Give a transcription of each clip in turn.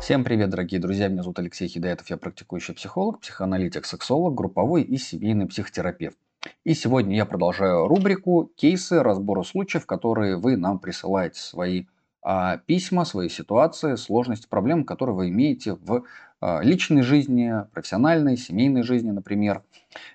Всем привет, дорогие друзья! Меня зовут Алексей Хидаетов, я практикующий психолог, психоаналитик, сексолог, групповой и семейный психотерапевт. И сегодня я продолжаю рубрику «Кейсы разбора случаев», которые вы нам присылаете свои а, письма, свои ситуации, сложности, проблемы, которые вы имеете в а, личной жизни, профессиональной, семейной жизни, например.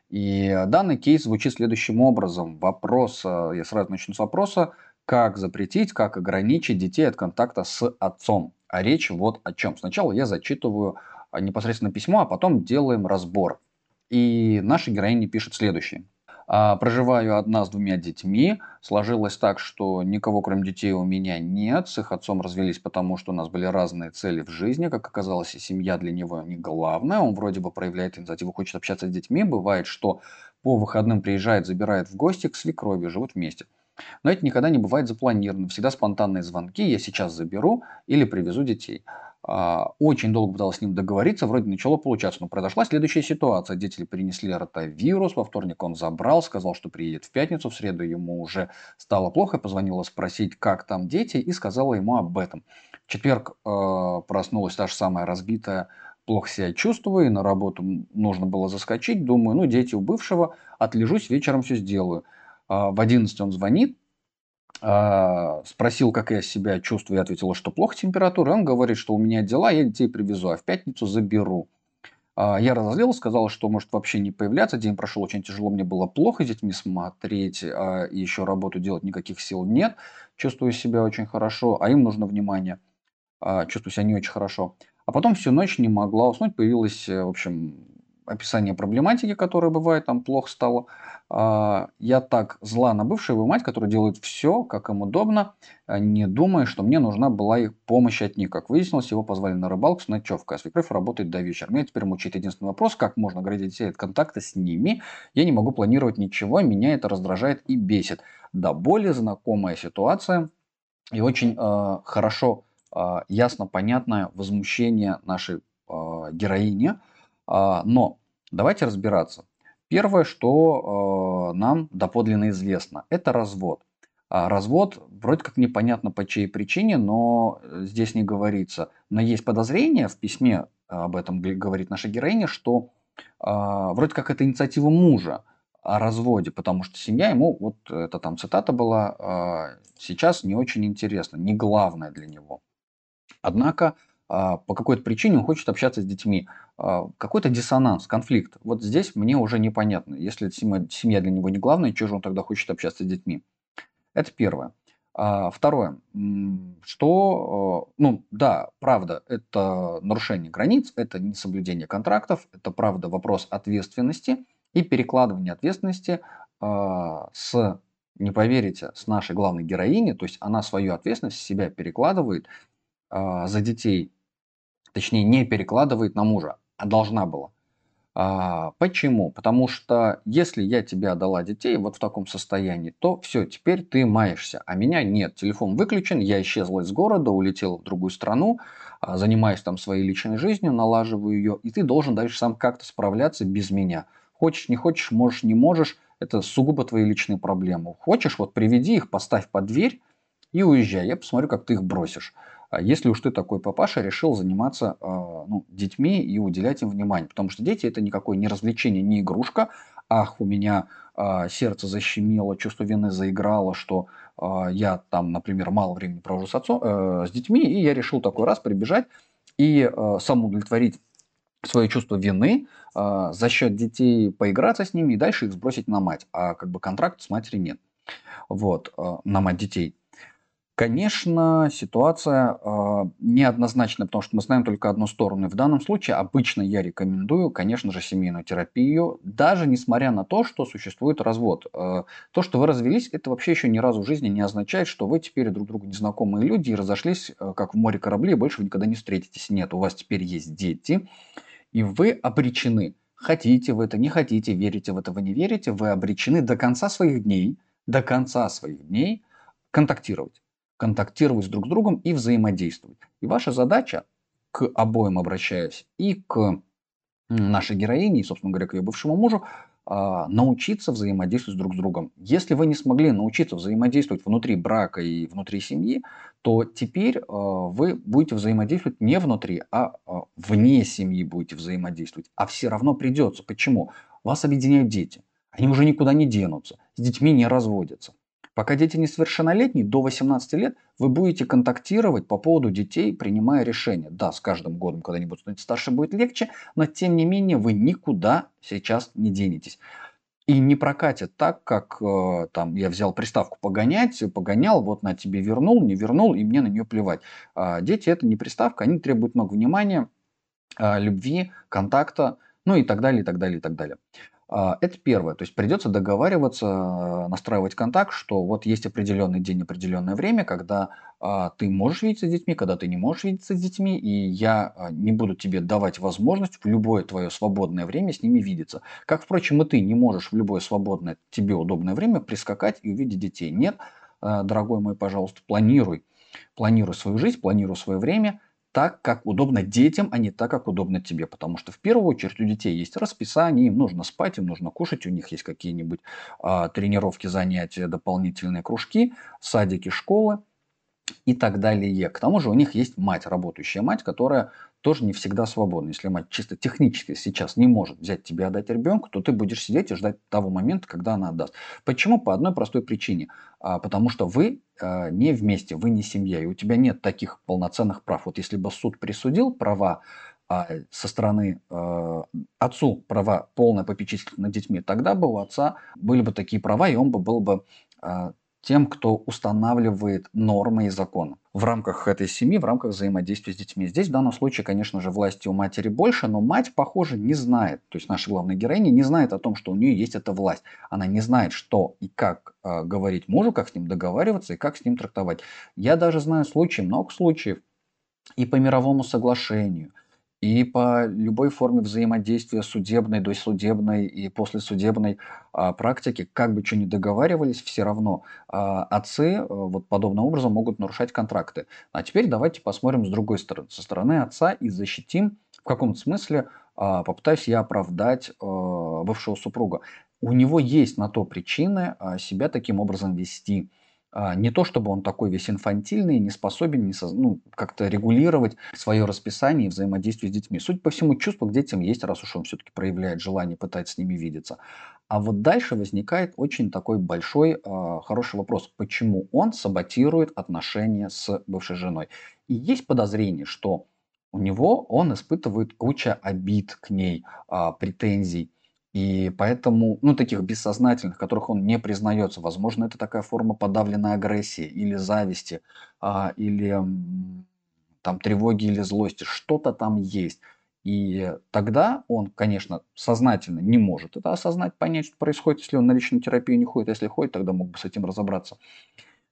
И данный кейс звучит следующим образом. Вопрос, а, я сразу начну с вопроса, как запретить, как ограничить детей от контакта с отцом. А речь вот о чем. Сначала я зачитываю а, непосредственно письмо, а потом делаем разбор. И наша героиня пишет следующее. А, проживаю одна с двумя детьми. Сложилось так, что никого кроме детей у меня нет. С их отцом развелись, потому что у нас были разные цели в жизни. Как оказалось, и семья для него не главная. Он вроде бы проявляет инициативу, хочет общаться с детьми. Бывает, что по выходным приезжает, забирает в гости к свекрови, живут вместе. Но это никогда не бывает запланировано. Всегда спонтанные звонки. Я сейчас заберу или привезу детей. А, очень долго пыталась с ним договориться, вроде начало получаться, но произошла следующая ситуация. Дети перенесли ротавирус, во вторник он забрал, сказал, что приедет в пятницу, в среду ему уже стало плохо, позвонила спросить, как там дети, и сказала ему об этом. В четверг э, проснулась та же самая разбитая, плохо себя чувствую, и на работу нужно было заскочить, думаю, ну, дети у бывшего, отлежусь, вечером все сделаю. Э, в 11 он звонит, а, спросил, как я себя чувствую, я ответила, что плохо температура. Он говорит, что у меня дела, я детей привезу, а в пятницу заберу. А, я разозлился, сказал, что может вообще не появляться. День прошел очень тяжело, мне было плохо с детьми смотреть, а еще работу делать никаких сил нет. Чувствую себя очень хорошо, а им нужно внимание. Чувствую себя не очень хорошо. А потом всю ночь не могла уснуть, появилась, в общем, описание проблематики, которая бывает, там плохо стало. А, я так зла на бывшую мать, которая делает все, как им удобно, а, не думая, что мне нужна была их помощь от них. Как выяснилось, его позвали на рыбалку с ночевкой, а свекровь работает до вечера. Меня теперь мучает единственный вопрос, как можно оградить детей от контакта с ними. Я не могу планировать ничего, меня это раздражает и бесит. Да, более знакомая ситуация и очень э, хорошо, э, ясно, понятное возмущение нашей э, героини – но давайте разбираться. Первое, что э, нам доподлинно известно, это развод. А развод вроде как непонятно по чьей причине, но э, здесь не говорится. Но есть подозрение, в письме об этом говорит наша героиня, что а, вроде как это инициатива мужа о разводе, потому что семья ему, вот это там цитата была, сейчас не очень интересна, не главное для него. Однако по какой-то причине он хочет общаться с детьми. А, какой-то диссонанс, конфликт. Вот здесь мне уже непонятно. Если семья, для него не главная, чего же он тогда хочет общаться с детьми? Это первое. А, второе, что, э, ну да, правда, это нарушение границ, это несоблюдение контрактов, это правда вопрос ответственности и перекладывание ответственности а, с, не поверите, с нашей главной героини, то есть она свою ответственность себя перекладывает за детей, точнее не перекладывает на мужа, а должна была. А, почему? Потому что если я тебе отдала детей вот в таком состоянии, то все, теперь ты маешься, а меня нет. Телефон выключен, я исчезла из города, улетела в другую страну, а, занимаюсь там своей личной жизнью, налаживаю ее, и ты должен дальше сам как-то справляться без меня. Хочешь, не хочешь, можешь, не можешь, это сугубо твои личные проблемы. Хочешь, вот приведи их, поставь под дверь и уезжай. Я посмотрю, как ты их бросишь. А если уж ты такой папаша, решил заниматься э, ну, детьми и уделять им внимание. Потому что дети это никакое не развлечение, не игрушка. Ах, у меня э, сердце защемило, чувство вины заиграло, что я там, например, мало времени провожу с, отцом, э, с детьми, и я решил такой раз прибежать и сам удовлетворить свое чувство вины, э, за счет детей поиграться с ними и дальше их сбросить на мать. А как бы контракт с матерью нет. Вот, э, на мать детей. Конечно, ситуация э, неоднозначная, потому что мы знаем только одну сторону. И в данном случае обычно я рекомендую, конечно же, семейную терапию, даже несмотря на то, что существует развод. Э, то, что вы развелись, это вообще еще ни разу в жизни не означает, что вы теперь друг другу незнакомые люди и разошлись, э, как в море корабли, и больше вы никогда не встретитесь. Нет, у вас теперь есть дети, и вы обречены. Хотите вы это, не хотите, верите в это, вы не верите, вы обречены до конца своих дней, до конца своих дней контактировать контактировать друг с другом и взаимодействовать. И ваша задача, к обоим обращаясь, и к нашей героине, и, собственно говоря, к ее бывшему мужу, а, научиться взаимодействовать друг с другом. Если вы не смогли научиться взаимодействовать внутри брака и внутри семьи, то теперь а, вы будете взаимодействовать не внутри, а, а вне семьи будете взаимодействовать. А все равно придется. Почему? Вас объединяют дети. Они уже никуда не денутся. С детьми не разводятся. Пока дети несовершеннолетние, до 18 лет, вы будете контактировать по поводу детей, принимая решения. Да, с каждым годом, когда они будут становиться старше, будет легче, но тем не менее вы никуда сейчас не денетесь. И не прокатит так, как э, там я взял приставку погонять, погонял, вот на тебе вернул, не вернул, и мне на нее плевать. А дети это не приставка, они требуют много внимания, э, любви, контакта, ну и так далее, и так далее, и так далее. А, это первое. То есть придется договариваться, настраивать контакт, что вот есть определенный день, определенное время, когда а, ты можешь видеться с детьми, когда ты не можешь видеться с детьми, и я а, не буду тебе давать возможность в любое твое свободное время с ними видеться. Как, впрочем, и ты не можешь в любое свободное тебе удобное время прискакать и увидеть детей. Нет, дорогой мой, пожалуйста, планируй. Планируй свою жизнь, планируй свое время – так, как удобно детям, а не так, как удобно тебе. Потому что в первую очередь у детей есть расписание, им нужно спать, им нужно кушать, у них есть какие-нибудь а, тренировки, занятия, дополнительные кружки, садики, школы и так далее. К тому же у них есть мать, работающая мать, которая тоже не всегда свободна. Если мать чисто технически сейчас не может взять тебя и отдать ребенку, то ты будешь сидеть и ждать того момента, когда она отдаст. Почему? По одной простой причине. А, потому что вы а, не вместе, вы не семья, и у тебя нет таких полноценных прав. Вот если бы суд присудил права а, со стороны э, отцу права полное попечительство над детьми, тогда бы у отца были бы такие права, и он бы был бы тем, кто устанавливает нормы и законы в рамках этой семьи, в рамках взаимодействия с детьми. Здесь в данном случае, конечно же, власти у матери больше, но мать, похоже, не знает, то есть наша главная героиня не знает о том, что у нее есть эта власть. Она не знает, что и как э, говорить мужу, как с ним договариваться и как с ним трактовать. Я даже знаю случаи, много случаев, и по мировому соглашению – и по любой форме взаимодействия судебной, досудебной и послесудебной а, практики, как бы что ни договаривались, все равно а, отцы а, вот подобным образом могут нарушать контракты. А теперь давайте посмотрим с другой стороны, со стороны отца и защитим в каком-то смысле, а, попытаюсь я оправдать а, бывшего супруга. У него есть на то причины а, себя таким образом вести. А, не то чтобы он такой весь инфантильный, не способен не со, ну, как-то регулировать свое расписание и взаимодействие с детьми. Суть по всему, чувство к детям есть, раз уж он все-таки проявляет желание пытается с ними видеться. А вот дальше возникает очень такой большой, э, хороший вопрос. Почему он саботирует отношения с бывшей женой? И есть подозрение, что у него он испытывает куча обид к ней, э, претензий. И поэтому, ну, таких бессознательных, которых он не признается, возможно, это такая форма подавленной агрессии или зависти, а, или там тревоги или злости, что-то там есть. И тогда он, конечно, сознательно не может это осознать, понять, что происходит, если он на личную терапию не ходит. Если ходит, тогда мог бы с этим разобраться.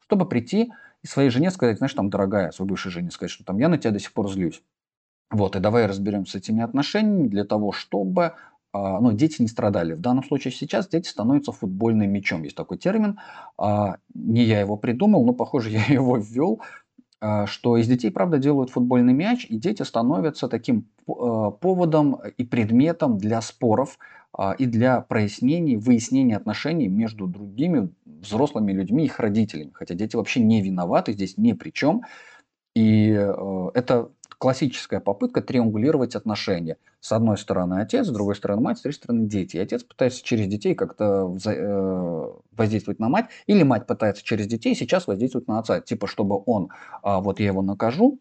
Чтобы прийти и своей жене сказать, знаешь, там, дорогая, своей бывшей жене сказать, что там я на тебя до сих пор злюсь. Вот, и давай разберемся с этими отношениями для того, чтобы ну, дети не страдали. В данном случае сейчас дети становятся футбольным мячом. Есть такой термин. А, не я его придумал, но, похоже, я его ввел а, что из детей, правда, делают футбольный мяч, и дети становятся таким поводом и предметом для споров и для прояснений, выяснения отношений между другими взрослыми людьми их родителями. Хотя дети вообще не виноваты, здесь ни при чем. И э, это классическая попытка триангулировать отношения. С одной стороны отец, с другой стороны мать, с третьей стороны дети. И отец пытается через детей как-то э, воздействовать на мать, или мать пытается через детей сейчас воздействовать на отца. Типа, чтобы он, а, вот я его накажу,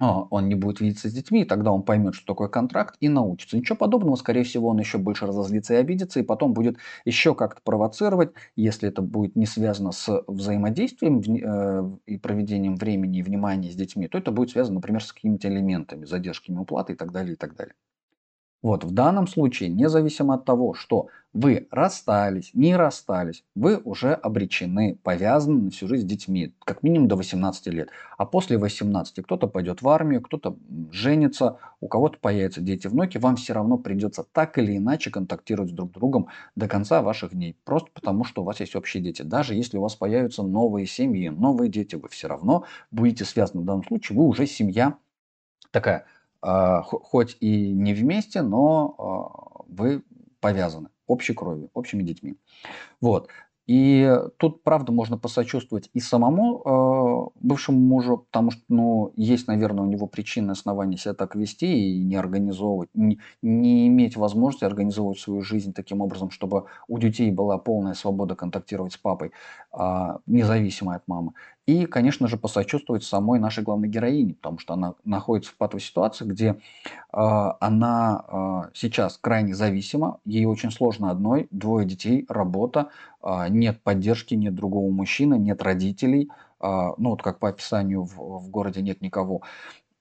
он не будет видеться с детьми, и тогда он поймет, что такое контракт, и научится. Ничего подобного, скорее всего, он еще больше разозлится и обидится, и потом будет еще как-то провоцировать, если это будет не связано с взаимодействием э, и проведением времени и внимания с детьми, то это будет связано, например, с какими-то элементами, задержками уплаты и так далее, и так далее. Вот в данном случае, независимо от того, что вы расстались, не расстались, вы уже обречены, повязаны на всю жизнь с детьми, как минимум до 18 лет. А после 18 кто-то пойдет в армию, кто-то женится, у кого-то появятся дети, внуки, вам все равно придется так или иначе контактировать с друг другом до конца ваших дней. Просто потому, что у вас есть общие дети. Даже если у вас появятся новые семьи, новые дети, вы все равно будете связаны. В данном случае вы уже семья такая хоть и не вместе, но а, вы повязаны. общей крови, общими детьми. Вот. И тут, правда, можно посочувствовать и самому э, бывшему мужу, потому что, ну, есть, наверное, у него причины, основания себя так вести и не организовывать, не, не иметь возможности организовывать свою жизнь таким образом, чтобы у детей была полная свобода контактировать с папой, э, независимо от мамы. И, конечно же, посочувствовать самой нашей главной героине, потому что она находится в патовой ситуации, где э, она э, сейчас крайне зависима, ей очень сложно одной, двое детей, работа, э, нет поддержки, нет другого мужчины, нет родителей, э, ну вот как по описанию в, в городе нет никого.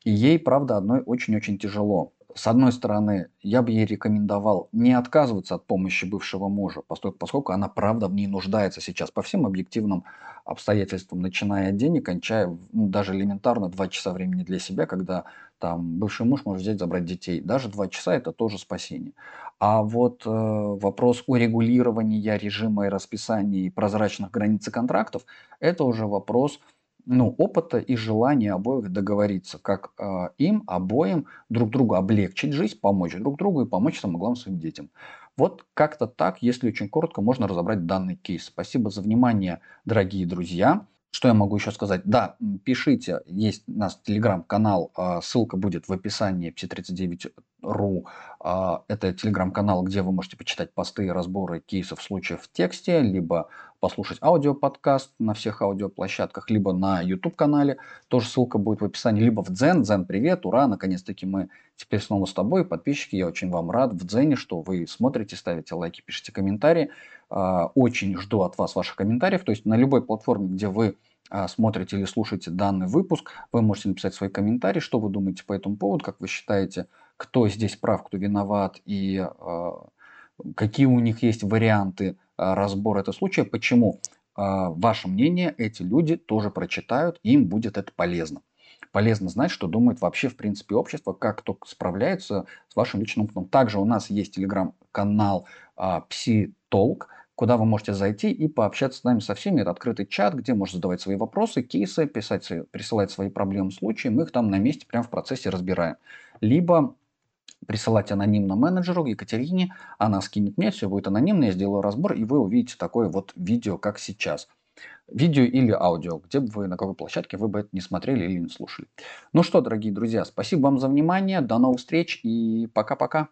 И ей, правда, одной очень-очень тяжело с одной стороны, я бы ей рекомендовал не отказываться от помощи бывшего мужа, поскольку, она правда в ней нуждается сейчас по всем объективным обстоятельствам, начиная от денег, кончая ну, даже элементарно два часа времени для себя, когда там бывший муж может взять, забрать детей. Даже два часа это тоже спасение. А вот э, вопрос урегулирования режима и расписания и прозрачных границ и контрактов, это уже вопрос ну, опыта и желания обоих договориться, как э, им обоим друг другу облегчить жизнь, помочь друг другу и помочь самое главное своим детям. Вот как-то так, если очень коротко, можно разобрать данный кейс. Спасибо за внимание, дорогие друзья. Что я могу еще сказать? Да, пишите, есть у нас телеграм-канал, а, ссылка будет в описании psi39.ru. А, это телеграм-канал, где вы можете почитать посты и разборы кейсов случаев в тексте, либо послушать аудиоподкаст на всех аудиоплощадках, либо на YouTube-канале. Тоже ссылка будет в описании, либо в Дзен. Дзен, привет, ура, наконец-таки мы теперь снова с тобой. Подписчики, я очень вам рад в Дзене, что вы смотрите, ставите лайки, пишите комментарии. А, очень жду от вас ваших комментариев. То есть на любой платформе, где вы а, смотрите или слушаете данный выпуск, вы можете написать свои комментарии, что вы думаете по этому поводу, как вы считаете, кто здесь прав, кто виноват и а, какие у них есть варианты разбора этого случая, почему ваше мнение эти люди тоже прочитают, им будет это полезно. Полезно знать, что думает вообще в принципе общество, как кто справляется с вашим личным опытом. Также у нас есть телеграм-канал Пси Толк, куда вы можете зайти и пообщаться с нами со всеми. Это открытый чат, где можно задавать свои вопросы, кейсы, писать, присылать свои проблемы, случаи. Мы их там на месте, прямо в процессе разбираем. Либо присылать анонимно менеджеру Екатерине, она скинет мне, все будет анонимно, я сделаю разбор, и вы увидите такое вот видео, как сейчас. Видео или аудио, где бы вы, на какой площадке вы бы это не смотрели или не слушали. Ну что, дорогие друзья, спасибо вам за внимание, до новых встреч и пока-пока.